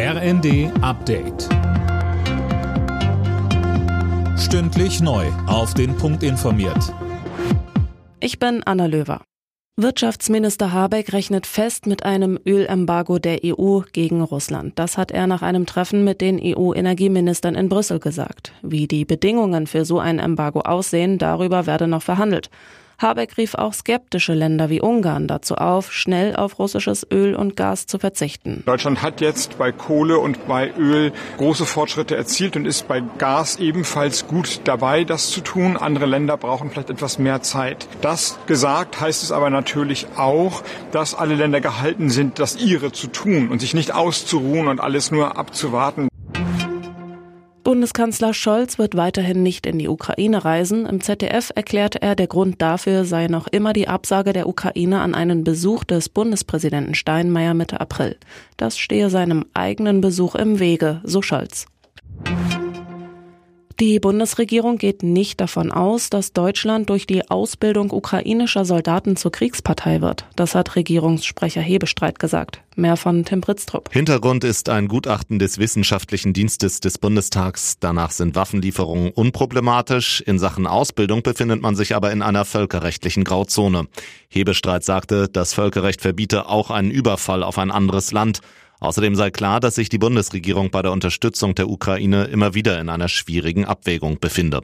RND Update. Stündlich neu. Auf den Punkt informiert. Ich bin Anna Löwer. Wirtschaftsminister Habeck rechnet fest mit einem Ölembargo der EU gegen Russland. Das hat er nach einem Treffen mit den EU-Energieministern in Brüssel gesagt. Wie die Bedingungen für so ein Embargo aussehen, darüber werde noch verhandelt. Habeck rief auch skeptische Länder wie Ungarn dazu auf, schnell auf russisches Öl und Gas zu verzichten. Deutschland hat jetzt bei Kohle und bei Öl große Fortschritte erzielt und ist bei Gas ebenfalls gut dabei, das zu tun. Andere Länder brauchen vielleicht etwas mehr Zeit. Das gesagt heißt es aber natürlich auch, dass alle Länder gehalten sind, das ihre zu tun und sich nicht auszuruhen und alles nur abzuwarten. Bundeskanzler Scholz wird weiterhin nicht in die Ukraine reisen. Im ZDF erklärte er, der Grund dafür sei noch immer die Absage der Ukraine an einen Besuch des Bundespräsidenten Steinmeier Mitte April. Das stehe seinem eigenen Besuch im Wege, so Scholz. Die Bundesregierung geht nicht davon aus, dass Deutschland durch die Ausbildung ukrainischer Soldaten zur Kriegspartei wird. Das hat Regierungssprecher Hebestreit gesagt. Mehr von Tim Britztrup. Hintergrund ist ein Gutachten des Wissenschaftlichen Dienstes des Bundestags. Danach sind Waffenlieferungen unproblematisch. In Sachen Ausbildung befindet man sich aber in einer völkerrechtlichen Grauzone. Hebestreit sagte, das Völkerrecht verbiete auch einen Überfall auf ein anderes Land. Außerdem sei klar, dass sich die Bundesregierung bei der Unterstützung der Ukraine immer wieder in einer schwierigen Abwägung befinde.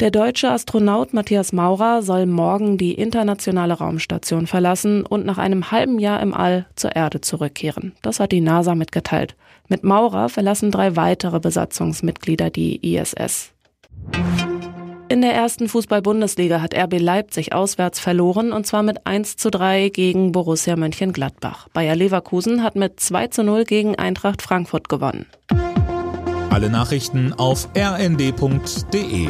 Der deutsche Astronaut Matthias Maurer soll morgen die internationale Raumstation verlassen und nach einem halben Jahr im All zur Erde zurückkehren. Das hat die NASA mitgeteilt. Mit Maurer verlassen drei weitere Besatzungsmitglieder die ISS. In der ersten Fußball-Bundesliga hat RB Leipzig auswärts verloren und zwar mit 1 zu 3 gegen Borussia Mönchengladbach. Bayer Leverkusen hat mit 2 zu 0 gegen Eintracht Frankfurt gewonnen. Alle Nachrichten auf rnd.de